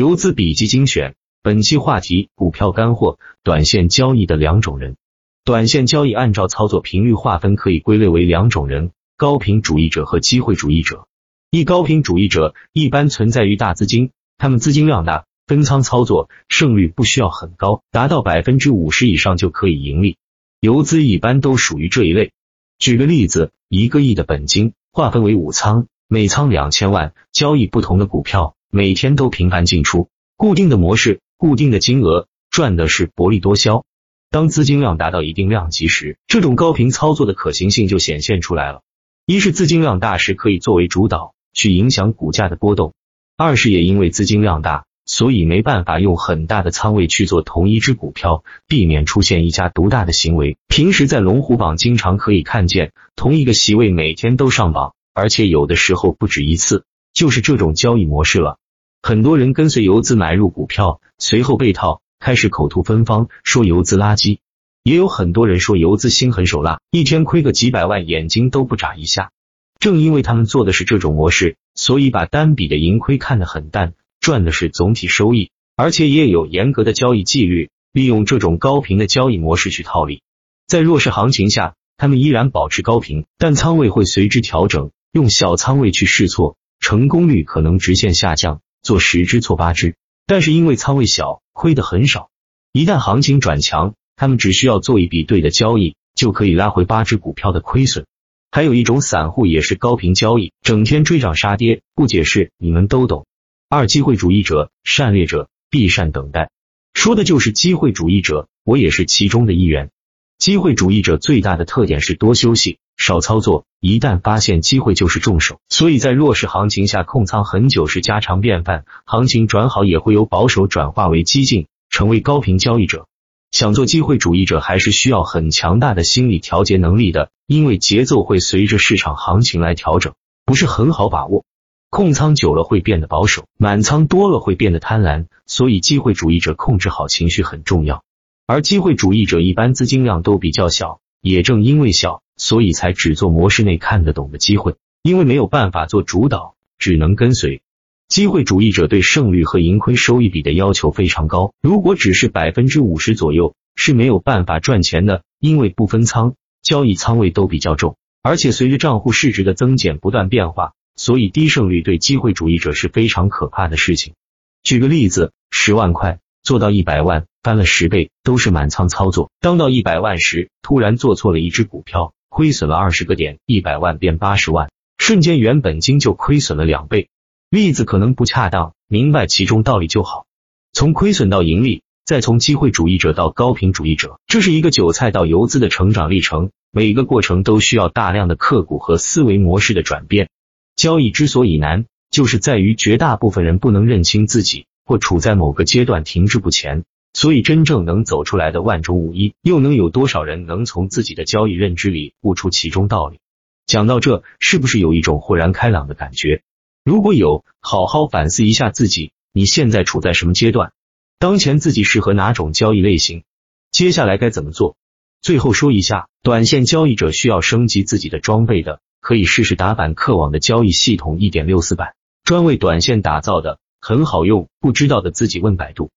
游资笔记精选，本期话题：股票干货，短线交易的两种人。短线交易按照操作频率划分，可以归类为两种人：高频主义者和机会主义者。一高频主义者一般存在于大资金，他们资金量大，分仓操作胜率不需要很高，达到百分之五十以上就可以盈利。游资一般都属于这一类。举个例子，一个亿的本金划分为五仓，每仓两千万，交易不同的股票。每天都频繁进出，固定的模式，固定的金额，赚的是薄利多销。当资金量达到一定量级时，这种高频操作的可行性就显现出来了。一是资金量大时可以作为主导去影响股价的波动；二是也因为资金量大，所以没办法用很大的仓位去做同一只股票，避免出现一家独大的行为。平时在龙虎榜经常可以看见同一个席位每天都上榜，而且有的时候不止一次，就是这种交易模式了。很多人跟随游资买入股票，随后被套，开始口吐芬芳，说游资垃圾；也有很多人说游资心狠手辣，一天亏个几百万，眼睛都不眨一下。正因为他们做的是这种模式，所以把单笔的盈亏看得很淡，赚的是总体收益，而且也有严格的交易纪律，利用这种高频的交易模式去套利。在弱势行情下，他们依然保持高频，但仓位会随之调整，用小仓位去试错，成功率可能直线下降。做十只错八只，但是因为仓位小，亏的很少。一旦行情转强，他们只需要做一笔对的交易，就可以拉回八只股票的亏损。还有一种散户也是高频交易，整天追涨杀跌，不解释你们都懂。二机会主义者、善猎者必善等待，说的就是机会主义者，我也是其中的一员。机会主义者最大的特点是多休息。少操作，一旦发现机会就是重手，所以在弱势行情下控仓很久是家常便饭。行情转好也会由保守转化为激进，成为高频交易者。想做机会主义者，还是需要很强大的心理调节能力的，因为节奏会随着市场行情来调整，不是很好把握。控仓久了会变得保守，满仓多了会变得贪婪，所以机会主义者控制好情绪很重要。而机会主义者一般资金量都比较小，也正因为小。所以才只做模式内看得懂的机会，因为没有办法做主导，只能跟随。机会主义者对胜率和盈亏收益比的要求非常高，如果只是百分之五十左右是没有办法赚钱的，因为不分仓，交易仓位都比较重，而且随着账户市值的增减不断变化，所以低胜率对机会主义者是非常可怕的事情。举个例子，十万块做到一百万，翻了十倍，都是满仓操作，当到一百万时，突然做错了一只股票。亏损了二十个点，一百万变八十万，瞬间原本金就亏损了两倍。例子可能不恰当，明白其中道理就好。从亏损到盈利，再从机会主义者到高频主义者，这是一个韭菜到游资的成长历程。每个过程都需要大量的刻骨和思维模式的转变。交易之所以难，就是在于绝大部分人不能认清自己，或处在某个阶段停滞不前。所以，真正能走出来的万中无一，又能有多少人能从自己的交易认知里悟出其中道理？讲到这，是不是有一种豁然开朗的感觉？如果有，好好反思一下自己，你现在处在什么阶段？当前自己适合哪种交易类型？接下来该怎么做？最后说一下，短线交易者需要升级自己的装备的，可以试试打板客网的交易系统一点六四版，专为短线打造的，很好用。不知道的自己问百度。